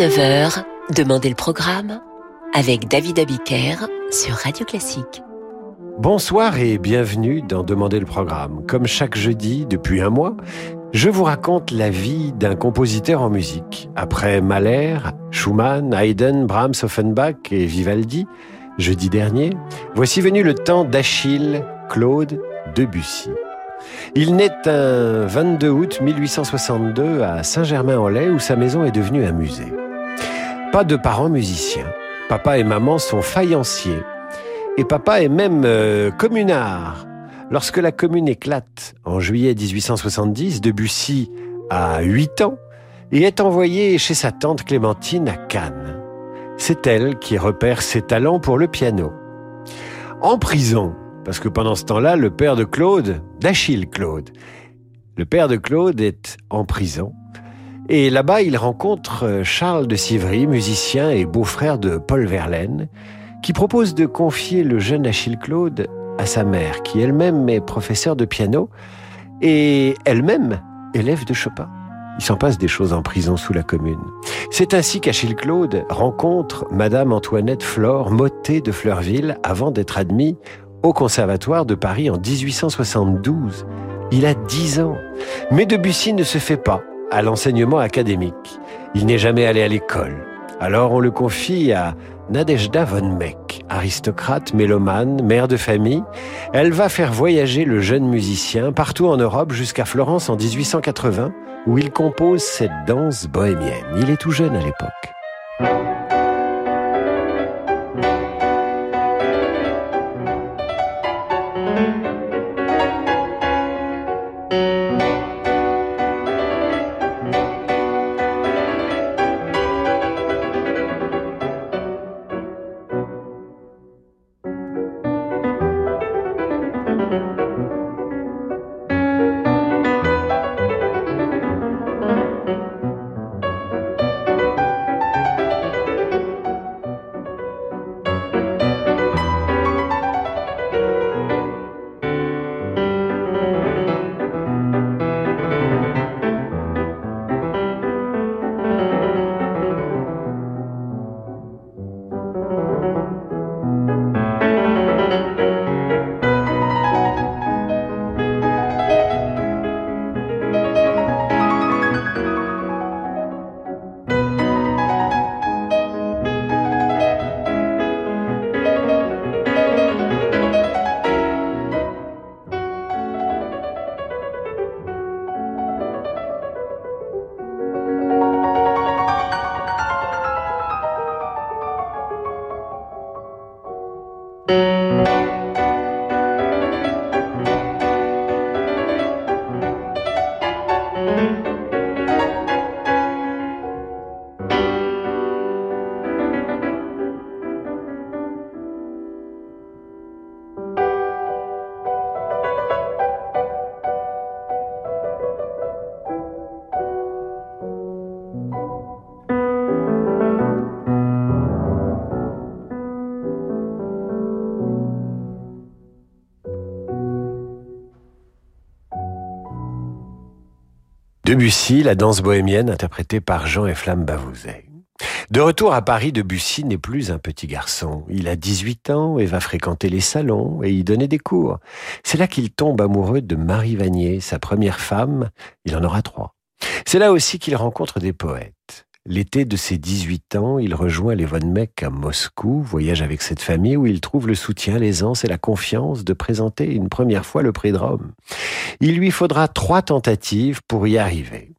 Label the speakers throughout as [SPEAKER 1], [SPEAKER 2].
[SPEAKER 1] 18h-19h, Demandez le programme avec David Abiker sur Radio Classique.
[SPEAKER 2] Bonsoir et bienvenue dans Demandez le programme. Comme chaque jeudi depuis un mois, je vous raconte la vie d'un compositeur en musique. Après Mahler, Schumann, Haydn, Brahms, Offenbach et Vivaldi, jeudi dernier, voici venu le temps d'Achille Claude Debussy. Il naît un 22 août 1862 à Saint-Germain-en-Laye où sa maison est devenue un musée. Pas de parents musiciens. Papa et maman sont faïenciers. Et papa est même euh, communard. Lorsque la commune éclate en juillet 1870, Debussy a 8 ans et est envoyé chez sa tante Clémentine à Cannes. C'est elle qui repère ses talents pour le piano. En prison, parce que pendant ce temps-là, le père de Claude, d'Achille Claude, le père de Claude est en prison et là-bas, il rencontre euh, Charles de Sivry, musicien et beau-frère de Paul Verlaine, qui propose de confier le jeune Achille Claude à sa mère, qui elle-même est professeure de piano et elle-même élève de Chopin. Il s'en passe des choses en prison sous la commune. C'est ainsi qu'Achille Claude rencontre Madame Antoinette Flore, motée de Fleurville, avant d'être admis au Conservatoire de Paris en 1872. Il a 10 ans. Mais Debussy ne se fait pas à l'enseignement académique. Il n'est jamais allé à l'école. Alors on le confie à Nadejda von Meck, aristocrate, mélomane, mère de famille. Elle va faire voyager le jeune musicien partout en Europe jusqu'à Florence en 1880, où il compose cette danse bohémienne. Il est tout jeune à l'époque. Debussy, la danse bohémienne interprétée par Jean et Flamme Bavouzet. De retour à Paris, Debussy n'est plus un petit garçon. Il a 18 ans et va fréquenter les salons et y donner des cours. C'est là qu'il tombe amoureux de Marie Vanier, sa première femme. Il en aura trois. C'est là aussi qu'il rencontre des poètes. L'été de ses 18 ans, il rejoint les Von Meck à Moscou, voyage avec cette famille où il trouve le soutien, l'aisance et la confiance de présenter une première fois le prix de Rome. Il lui faudra trois tentatives pour y arriver.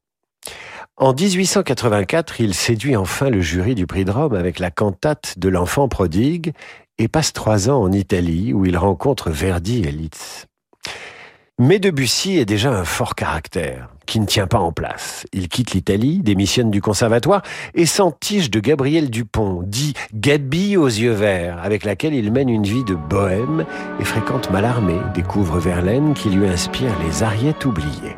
[SPEAKER 2] En 1884, il séduit enfin le jury du prix de Rome avec la cantate de l'enfant prodigue et passe trois ans en Italie où il rencontre Verdi et Liszt. Mais Debussy est déjà un fort caractère qui ne tient pas en place. Il quitte l'Italie, démissionne du conservatoire et s'entiche de Gabriel Dupont, dit Gabi aux yeux verts, avec laquelle il mène une vie de bohème et fréquente Mallarmé, découvre Verlaine qui lui inspire les ariettes oubliées.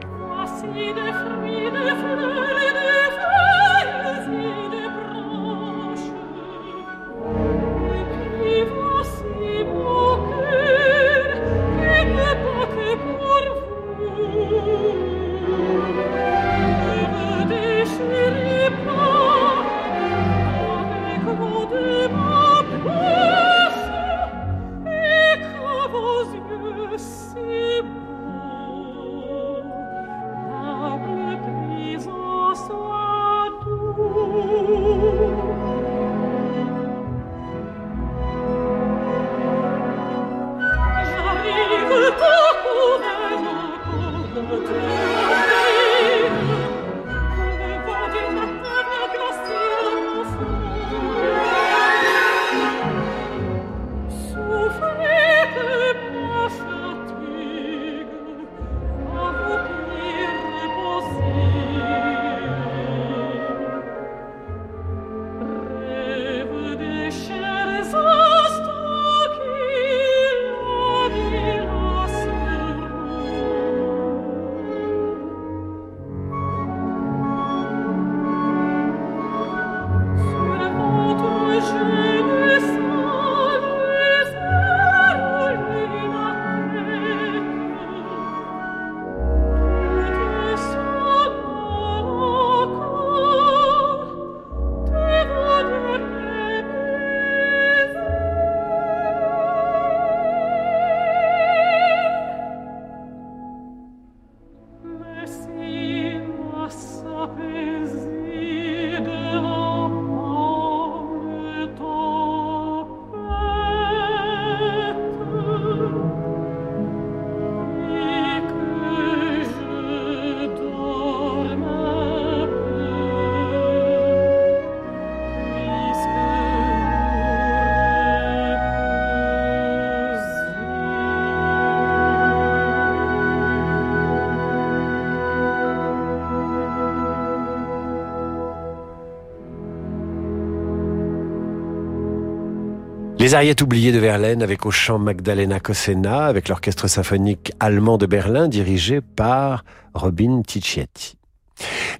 [SPEAKER 2] Les Ariettes oubliées de Verlaine avec au chant Magdalena Cosena avec l'orchestre symphonique allemand de Berlin dirigé par Robin Ticietti.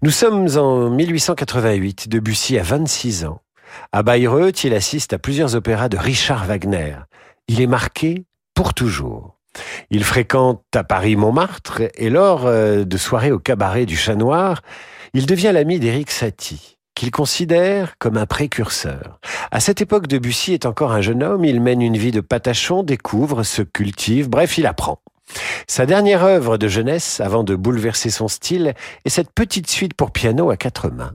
[SPEAKER 2] Nous sommes en 1888, Debussy a 26 ans. À Bayreuth, il assiste à plusieurs opéras de Richard Wagner. Il est marqué pour toujours. Il fréquente à Paris Montmartre et lors euh, de soirées au cabaret du Chat Noir, il devient l'ami d'Éric Satie qu'il considère comme un précurseur. À cette époque, Debussy est encore un jeune homme, il mène une vie de patachon, découvre, se cultive, bref, il apprend. Sa dernière œuvre de jeunesse, avant de bouleverser son style, est cette petite suite pour piano à quatre mains.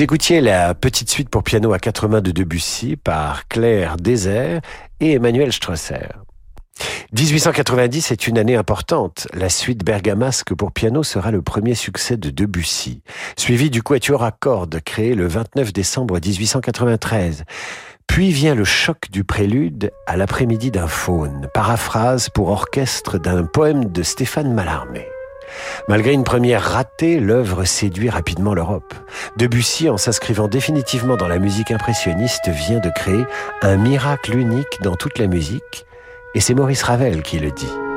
[SPEAKER 2] Vous écoutiez la petite suite pour piano à quatre mains de Debussy par Claire Désert et Emmanuel Strasser. 1890 est une année importante. La suite bergamasque pour piano sera le premier succès de Debussy, suivi du quatuor à cordes créé le 29 décembre 1893. Puis vient le choc du prélude à l'après-midi d'un faune, paraphrase pour orchestre d'un poème de Stéphane Mallarmé. Malgré une première ratée, l'œuvre séduit rapidement l'Europe. Debussy, en s'inscrivant définitivement dans la musique impressionniste, vient de créer un miracle unique dans toute la musique, et c'est Maurice Ravel qui le dit.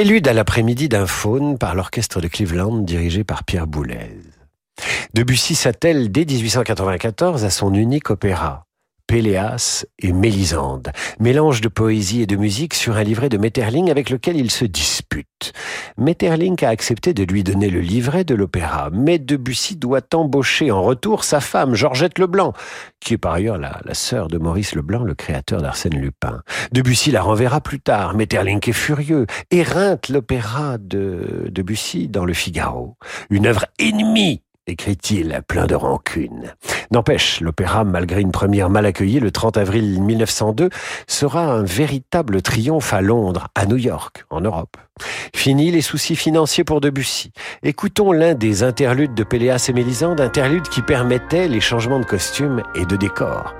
[SPEAKER 2] Prélude à l'après-midi d'un faune par l'orchestre de Cleveland dirigé par Pierre Boulez. Debussy s'attelle dès 1894 à son unique opéra, Péléas et Mélisande, mélange de poésie et de musique sur un livret de Metterling avec lequel il se dispute. Metterling a accepté de lui donner le livret de l'opéra, mais Debussy doit embaucher en retour sa femme, Georgette Leblanc, qui est par ailleurs la, la sœur de Maurice Leblanc, le créateur d'Arsène Lupin. Debussy la renverra plus tard. Metterling est furieux, éreinte l'opéra de Debussy dans le Figaro. Une œuvre ennemie écrit-il, plein de rancune. N'empêche, l'opéra, malgré une première mal accueillie le 30 avril 1902, sera un véritable triomphe à Londres, à New York, en Europe. Fini les soucis financiers pour Debussy. Écoutons l'un des interludes de Péléas et Mélisande, interlude qui permettait les changements de costumes et de décors.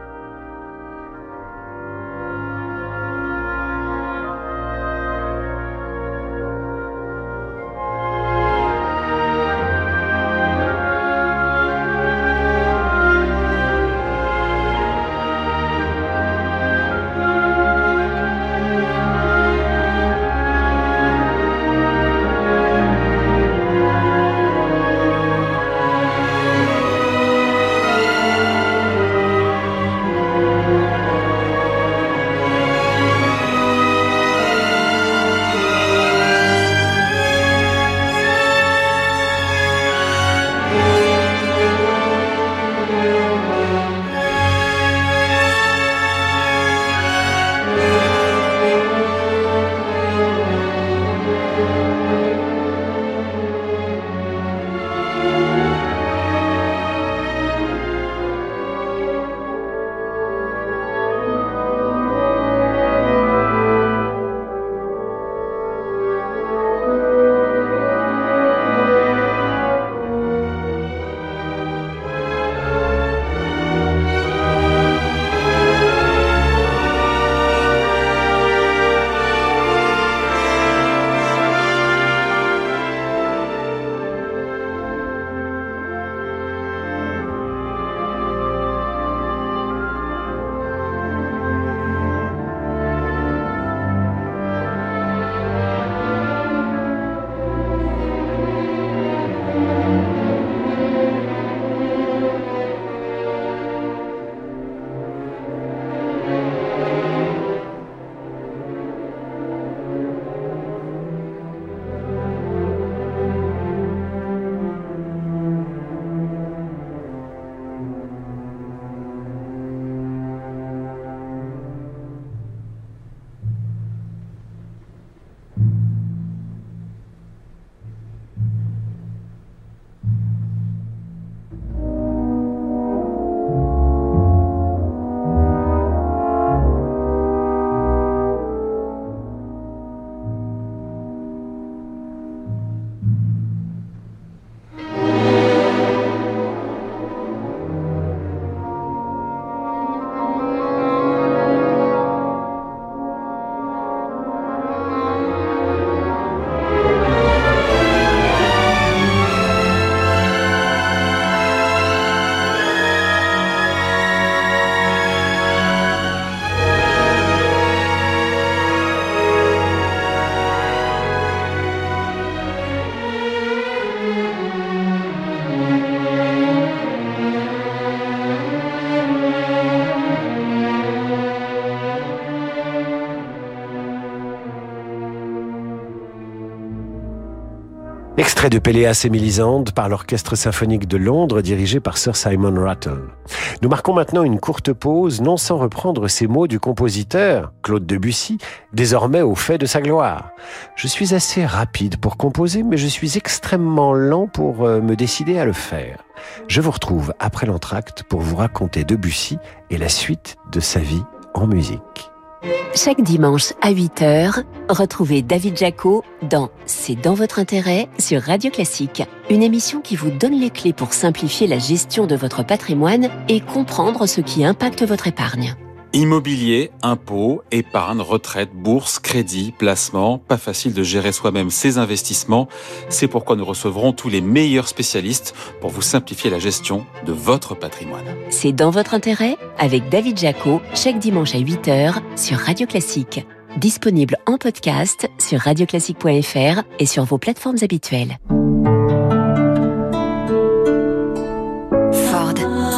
[SPEAKER 2] Extrait de Péléas et Mélisande par l'Orchestre symphonique de Londres dirigé par Sir Simon Rattle. Nous marquons maintenant une courte pause, non sans reprendre ces mots du compositeur, Claude Debussy, désormais au fait de sa gloire. Je suis assez rapide pour composer, mais je suis extrêmement lent pour euh, me décider à le faire. Je vous retrouve après l'entracte pour vous raconter Debussy et la suite de sa vie en musique.
[SPEAKER 1] Chaque dimanche à 8h, retrouvez David Jaco dans C'est dans votre intérêt sur Radio Classique, une émission qui vous donne les clés pour simplifier la gestion de votre patrimoine et comprendre ce qui impacte votre épargne.
[SPEAKER 3] Immobilier, impôts, épargne, retraite, bourse, crédit, placement, pas facile de gérer soi-même ses investissements. C'est pourquoi nous recevrons tous les meilleurs spécialistes pour vous simplifier la gestion de votre patrimoine.
[SPEAKER 1] C'est dans votre intérêt avec David Jaco, chaque dimanche à 8h sur Radio Classique. disponible en podcast sur radioclassique.fr et sur vos plateformes habituelles.
[SPEAKER 4] Ford.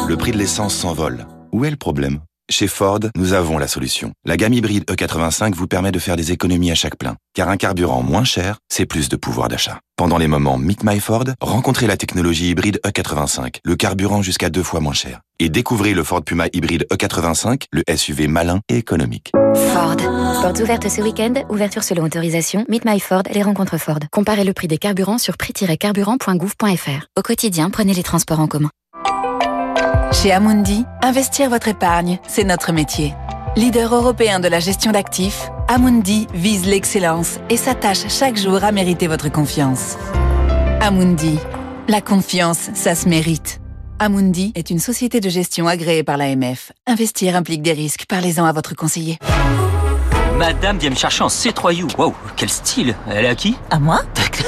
[SPEAKER 4] Le prix de l'essence s'envole. Où est le problème? Chez Ford, nous avons la solution. La gamme hybride E85 vous permet de faire des économies à chaque plein. Car un carburant moins cher, c'est plus de pouvoir d'achat. Pendant les moments Meet My Ford, rencontrez la technologie hybride E85, le carburant jusqu'à deux fois moins cher. Et découvrez le Ford Puma hybride E85, le SUV malin et économique.
[SPEAKER 5] Ford. Portes ouvertes ce week-end, ouverture selon autorisation. Meet My Ford, les rencontres Ford. Comparez le prix des carburants sur prix-carburant.gouv.fr. Au quotidien, prenez les transports en commun.
[SPEAKER 6] Chez Amundi, investir votre épargne, c'est notre métier. Leader européen de la gestion d'actifs, Amundi vise l'excellence et s'attache chaque jour à mériter votre confiance. Amundi, la confiance, ça se mérite. Amundi est une société de gestion agréée par l'AMF. Investir implique des risques. Parlez-en à votre conseiller.
[SPEAKER 7] Madame vient me chercher en C3U. Wow, quel style Elle est à qui
[SPEAKER 8] À moi?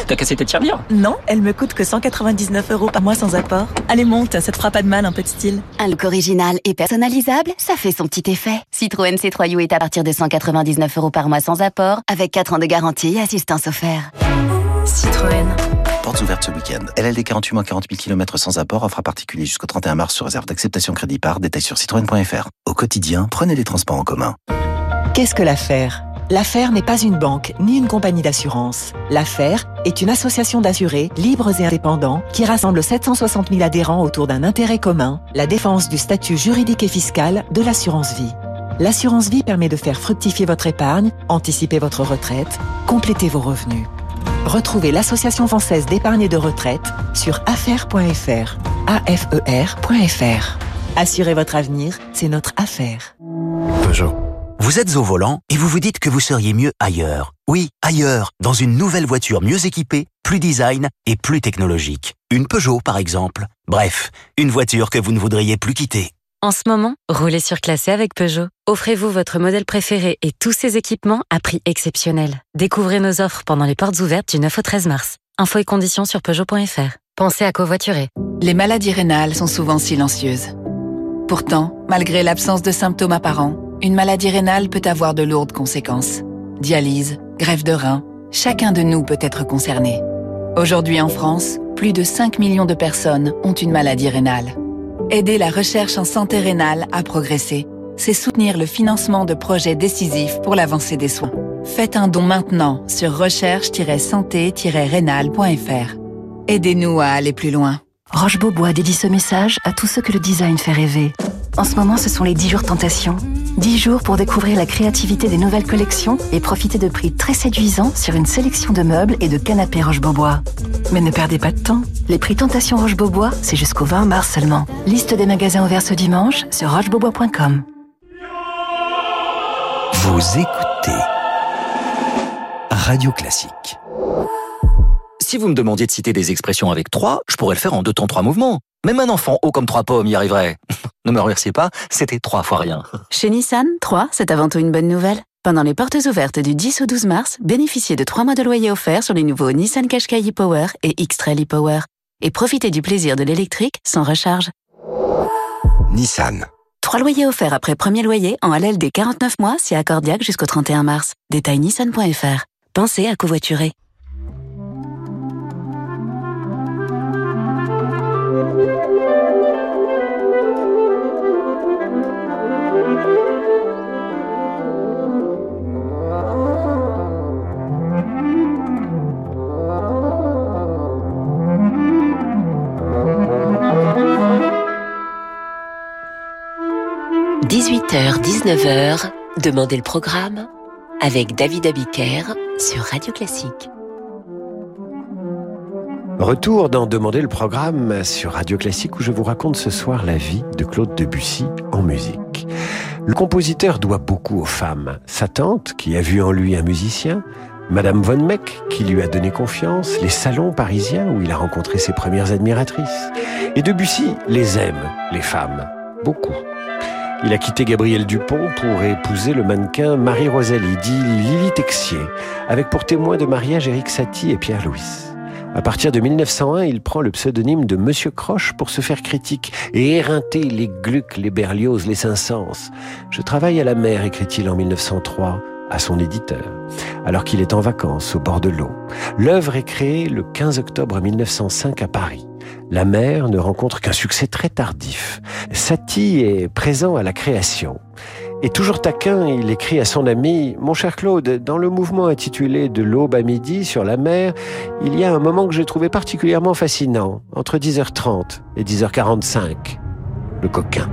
[SPEAKER 7] T'as cassé tes tirelires?
[SPEAKER 8] Non, elle me coûte que 199 euros par mois sans apport. Allez, monte, ça te fera pas de mal, un peu de style.
[SPEAKER 9] Un look original et personnalisable, ça fait son petit effet. Citroën C3U est à partir de 199 euros par mois sans apport, avec 4 ans de garantie et assistance offerte.
[SPEAKER 8] Citroën.
[SPEAKER 10] Portes ouvertes ce week-end. LLD 48 moins 40 000 km sans apport, offre à particulier jusqu'au 31 mars sur réserve d'acceptation crédit par, détail sur citroën.fr. Au quotidien, prenez les transports en commun.
[SPEAKER 11] Qu'est-ce que l'affaire? L'affaire n'est pas une banque ni une compagnie d'assurance. L'affaire est une association d'assurés libres et indépendants qui rassemble 760 000 adhérents autour d'un intérêt commun, la défense du statut juridique et fiscal de l'assurance vie. L'assurance vie permet de faire fructifier votre épargne, anticiper votre retraite, compléter vos revenus. Retrouvez l'Association française d'épargne et de retraite sur affaire.fr. AFER.fr. Assurez votre avenir, c'est notre affaire.
[SPEAKER 12] Peugeot. Vous êtes au volant et vous vous dites que vous seriez mieux ailleurs. Oui, ailleurs, dans une nouvelle voiture mieux équipée, plus design et plus technologique. Une Peugeot, par exemple. Bref, une voiture que vous ne voudriez plus quitter.
[SPEAKER 13] En ce moment, roulez sur classé avec Peugeot. Offrez-vous votre modèle préféré et tous ses équipements à prix exceptionnel. Découvrez nos offres pendant les portes ouvertes du 9 au 13 mars. Infos et conditions sur Peugeot.fr. Pensez à covoiturer.
[SPEAKER 6] Les maladies rénales sont souvent silencieuses. Pourtant, malgré l'absence de symptômes apparents, une maladie rénale peut avoir de lourdes conséquences. Dialyse, grève de rein, chacun de nous peut être concerné. Aujourd'hui en France, plus de 5 millions de personnes ont une maladie rénale. Aider la recherche en santé rénale à progresser, c'est soutenir le financement de projets décisifs pour l'avancée des soins. Faites un don maintenant sur recherche-santé-rénal.fr. Aidez-nous à aller plus loin.
[SPEAKER 14] Roche Beaubois dédie ce message à tous ceux que le design fait rêver. En ce moment, ce sont les 10 jours tentation. 10 jours pour découvrir la créativité des nouvelles collections et profiter de prix très séduisants sur une sélection de meubles et de canapés Roche Beaubois. Mais ne perdez pas de temps. Les prix tentation Roche Beaubois, c'est jusqu'au 20 mars seulement. Liste des magasins ouverts ce dimanche sur rochebeaubois.com.
[SPEAKER 15] Vous écoutez Radio Classique.
[SPEAKER 16] Si vous me demandiez de citer des expressions avec trois, je pourrais le faire en deux temps, trois mouvements. Même un enfant haut comme trois pommes y arriverait. ne me remerciez pas, c'était trois fois rien.
[SPEAKER 6] Chez Nissan, 3, c'est avant tout une bonne nouvelle. Pendant les portes ouvertes du 10 au 12 mars, bénéficiez de 3 mois de loyer offerts sur les nouveaux Nissan Qashqai e-Power et X-Trail e-Power. Et profitez du plaisir de l'électrique sans recharge.
[SPEAKER 15] Nissan.
[SPEAKER 6] 3 loyers offerts après premier loyer en LLD 49 mois si accordiaque jusqu'au 31 mars. Détail nissan.fr. Pensez à covoiturer.
[SPEAKER 1] – 18h-19h, Demandez le programme avec David Abiker sur Radio Classique.
[SPEAKER 2] Retour dans Demander le programme sur Radio Classique où je vous raconte ce soir la vie de Claude Debussy en musique. Le compositeur doit beaucoup aux femmes. Sa tante, qui a vu en lui un musicien, Madame Von Meck, qui lui a donné confiance, les salons parisiens où il a rencontré ses premières admiratrices. Et Debussy les aime, les femmes, beaucoup. Il a quitté Gabriel Dupont pour épouser le mannequin Marie-Rosalie, dit Lily Texier, avec pour témoin de mariage Éric Satie et Pierre Louis. À partir de 1901, il prend le pseudonyme de Monsieur Croche pour se faire critique et éreinter les Gluck, les Berlioz, les Saint-Saëns. Je travaille à la mer, écrit-il en 1903, à son éditeur, alors qu'il est en vacances au bord de l'eau. L'œuvre est créée le 15 octobre 1905 à Paris. La mère ne rencontre qu'un succès très tardif. Satie est présent à la création. Et toujours taquin, il écrit à son ami Mon cher Claude, dans le mouvement intitulé De l'aube à midi sur la mer, il y a un moment que j'ai trouvé particulièrement fascinant, entre 10h30 et 10h45. Le coquin.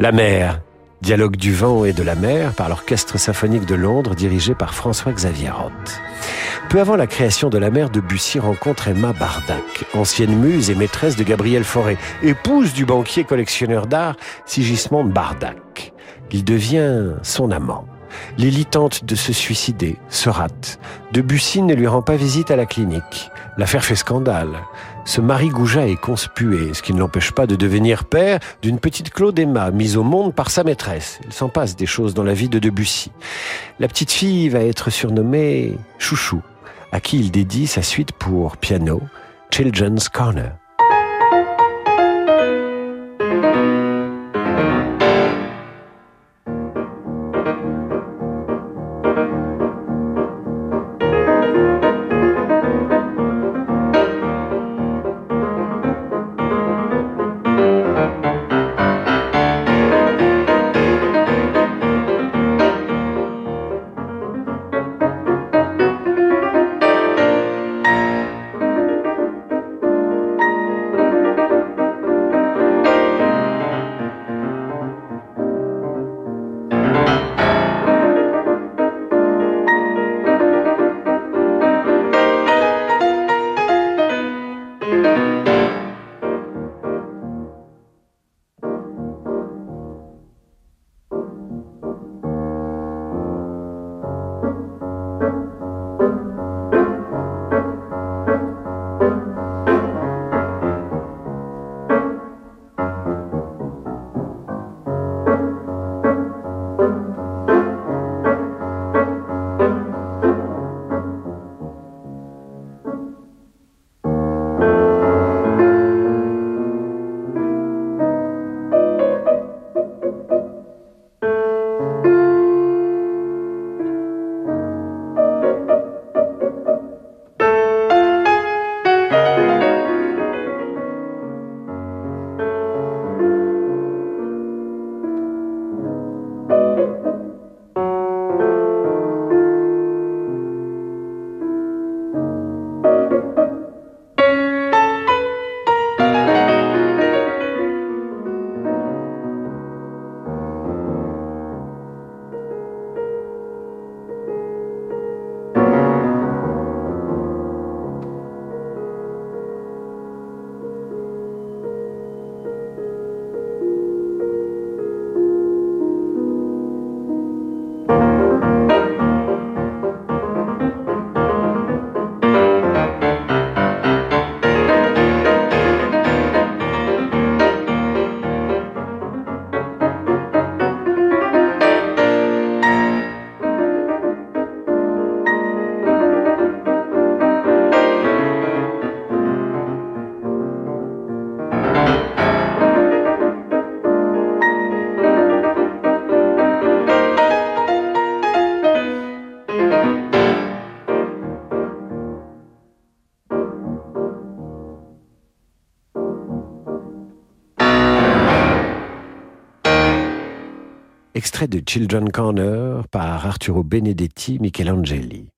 [SPEAKER 2] La mer, dialogue du vent et de la mer par l'Orchestre symphonique de Londres dirigé par François-Xavier Roth. Peu avant la création de la mer, Debussy rencontre Emma Bardac, ancienne muse et maîtresse de Gabriel Fauré, épouse du banquier collectionneur d'art Sigismond Bardac. Il devient son amant. Lily tente de se suicider, se rate. Debussy ne lui rend pas visite à la clinique. L'affaire fait scandale. Ce mari Gouja est conspué, ce qui ne l'empêche pas de devenir père d'une petite Claude Emma, mise au monde par sa maîtresse. Il s'en passe des choses dans la vie de Debussy. La petite fille va être surnommée Chouchou, à qui il dédie sa suite pour piano, Children's Corner. De Children Corner par Arturo Benedetti Michelangeli.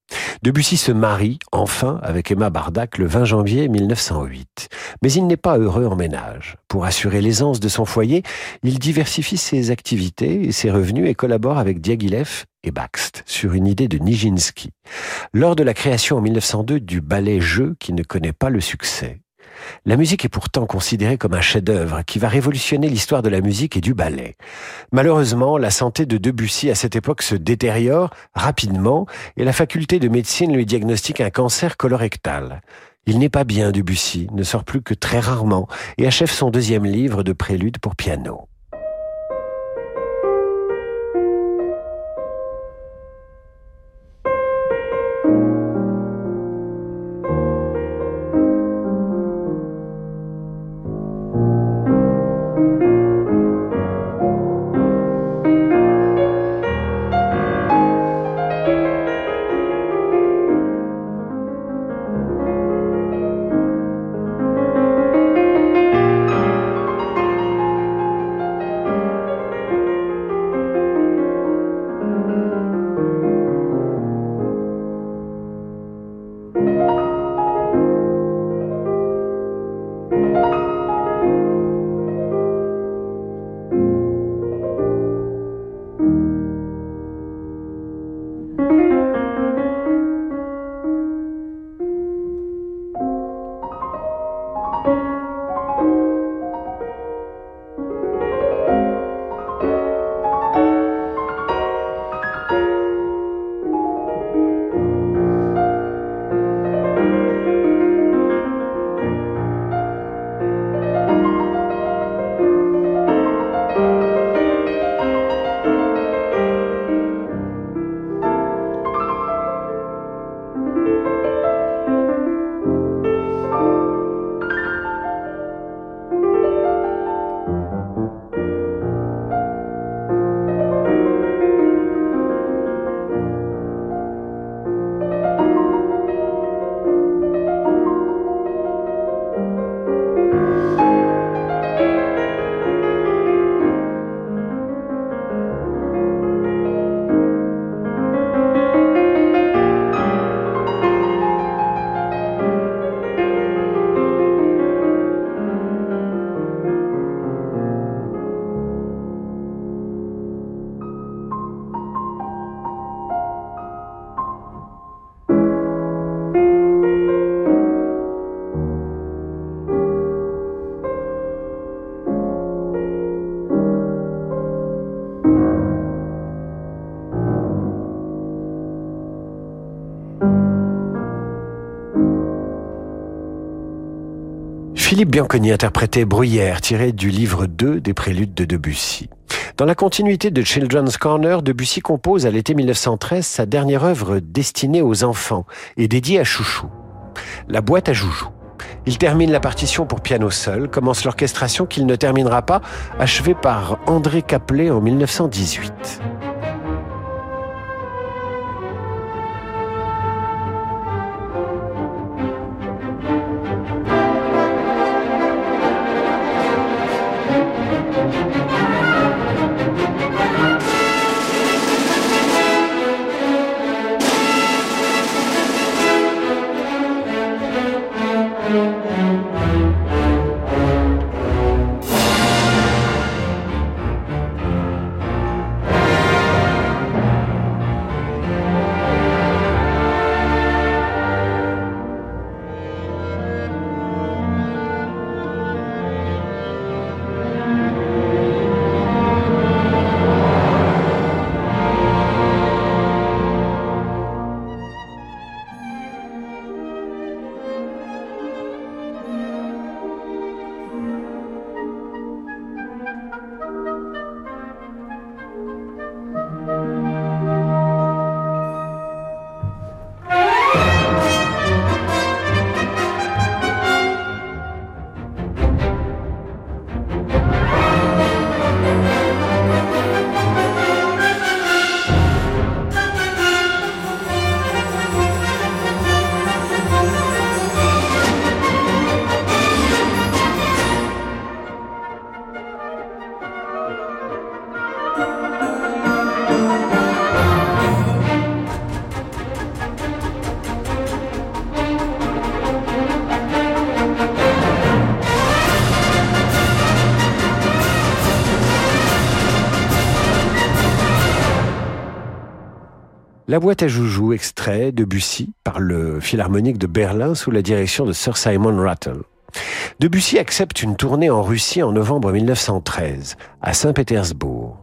[SPEAKER 2] Debussy se marie, enfin, avec Emma Bardac le 20 janvier 1908. Mais il n'est pas heureux en ménage. Pour assurer l'aisance de son foyer, il diversifie ses activités et ses revenus et collabore avec Diaghilev et Baxt sur une idée de Nijinsky. Lors de la création en 1902 du ballet Jeu qui ne connaît pas le succès, la musique est pourtant considérée comme un chef-d'œuvre qui va révolutionner l'histoire de la musique et du ballet. Malheureusement, la santé de Debussy à cette époque se détériore rapidement et la faculté de médecine lui diagnostique un cancer colorectal. Il n'est pas bien, Debussy, ne sort plus que très rarement et achève son deuxième livre de prélude pour piano. Philippe Bianconi interprétait Bruyère, tiré du livre 2 des préludes de Debussy. Dans la continuité de Children's Corner, Debussy compose à l'été 1913 sa dernière œuvre destinée aux enfants et dédiée à Chouchou, La boîte à joujou. Il termine la partition pour piano seul, commence l'orchestration qu'il ne terminera pas, achevée par André Caplet en 1918. La boîte à joujoux, extrait de Bussy par le Philharmonique de Berlin sous la direction de Sir Simon Rattle. Debussy accepte une tournée en Russie en novembre 1913, à Saint-Pétersbourg.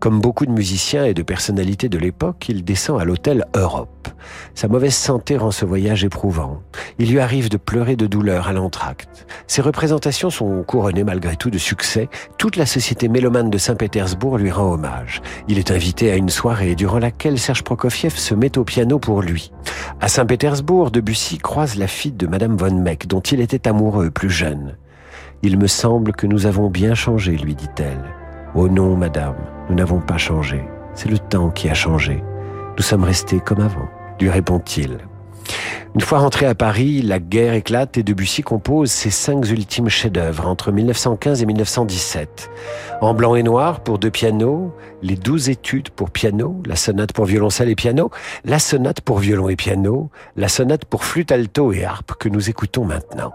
[SPEAKER 2] Comme beaucoup de musiciens et de personnalités de l'époque, il descend à l'hôtel Europe. Sa mauvaise santé rend ce voyage éprouvant. Il lui arrive de pleurer de douleur à l'entracte. Ses représentations sont couronnées malgré tout de succès. Toute la société mélomane de Saint-Pétersbourg lui rend hommage. Il est invité à une soirée durant laquelle Serge Prokofiev se met au piano pour lui. À Saint-Pétersbourg, Debussy croise la fille de Madame von Meck, dont il était amoureux plus jeune. Il me semble que nous avons bien changé, lui dit-elle. Oh non, madame, nous n'avons pas changé. C'est le temps qui a changé. Nous sommes restés comme avant, lui répond-il. Une fois rentré à Paris, la guerre éclate et Debussy compose ses cinq ultimes chefs-d'œuvre entre 1915 et 1917. En blanc et noir pour deux pianos, les douze études pour piano, la sonate pour violoncelle et piano, la sonate pour violon et piano, la sonate pour flûte alto et harpe que nous écoutons maintenant.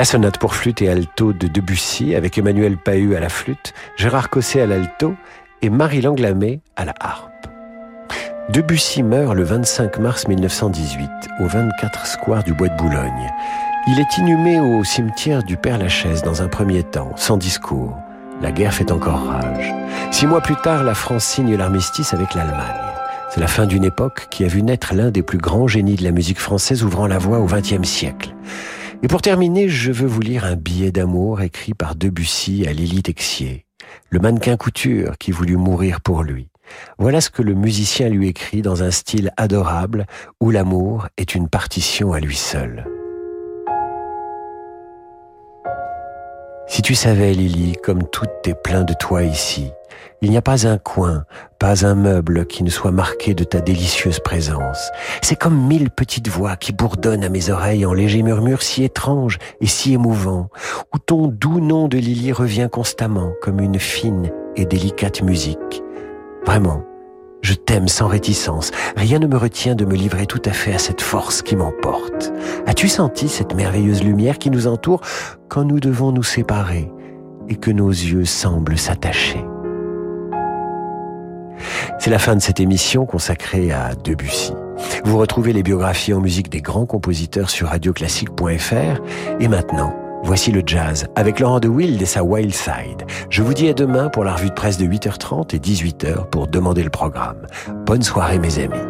[SPEAKER 2] La sonate pour flûte et alto de Debussy avec Emmanuel Pahu à la flûte, Gérard Cosset à l'alto et Marie Langlamé à la harpe. Debussy meurt le 25 mars 1918 au 24 square du Bois de Boulogne. Il est inhumé au cimetière du Père Lachaise dans un premier temps, sans discours. La guerre fait encore rage. Six mois plus tard, la France signe l'armistice avec l'Allemagne. C'est la fin d'une époque qui a vu naître l'un des plus grands génies de la musique française ouvrant la voie au XXe siècle. Et pour terminer, je veux vous lire un billet d'amour écrit par Debussy à Lily Texier, le mannequin couture qui voulut mourir pour lui. Voilà ce que le musicien lui écrit dans un style adorable où l'amour est une partition à lui seul. Si tu savais, Lily, comme tout est plein de toi ici, il n'y a pas un coin, pas un meuble qui ne soit marqué de ta délicieuse présence. C'est comme mille petites voix qui bourdonnent à mes oreilles en légers murmures si étranges et si émouvants, où ton doux nom de Lily revient constamment comme une fine et délicate musique. Vraiment, je t'aime sans réticence. Rien ne me retient de me livrer tout à fait à cette force qui m'emporte. As-tu senti cette merveilleuse lumière qui nous entoure quand nous devons nous séparer et que nos yeux semblent s'attacher? C'est la fin de cette émission consacrée à Debussy. Vous retrouvez les biographies en musique des grands compositeurs sur radioclassique.fr et maintenant, voici le jazz avec Laurent de Wild et sa Wild Side. Je vous dis à demain pour la revue de presse de 8h30 et 18h pour demander le programme. Bonne soirée mes amis.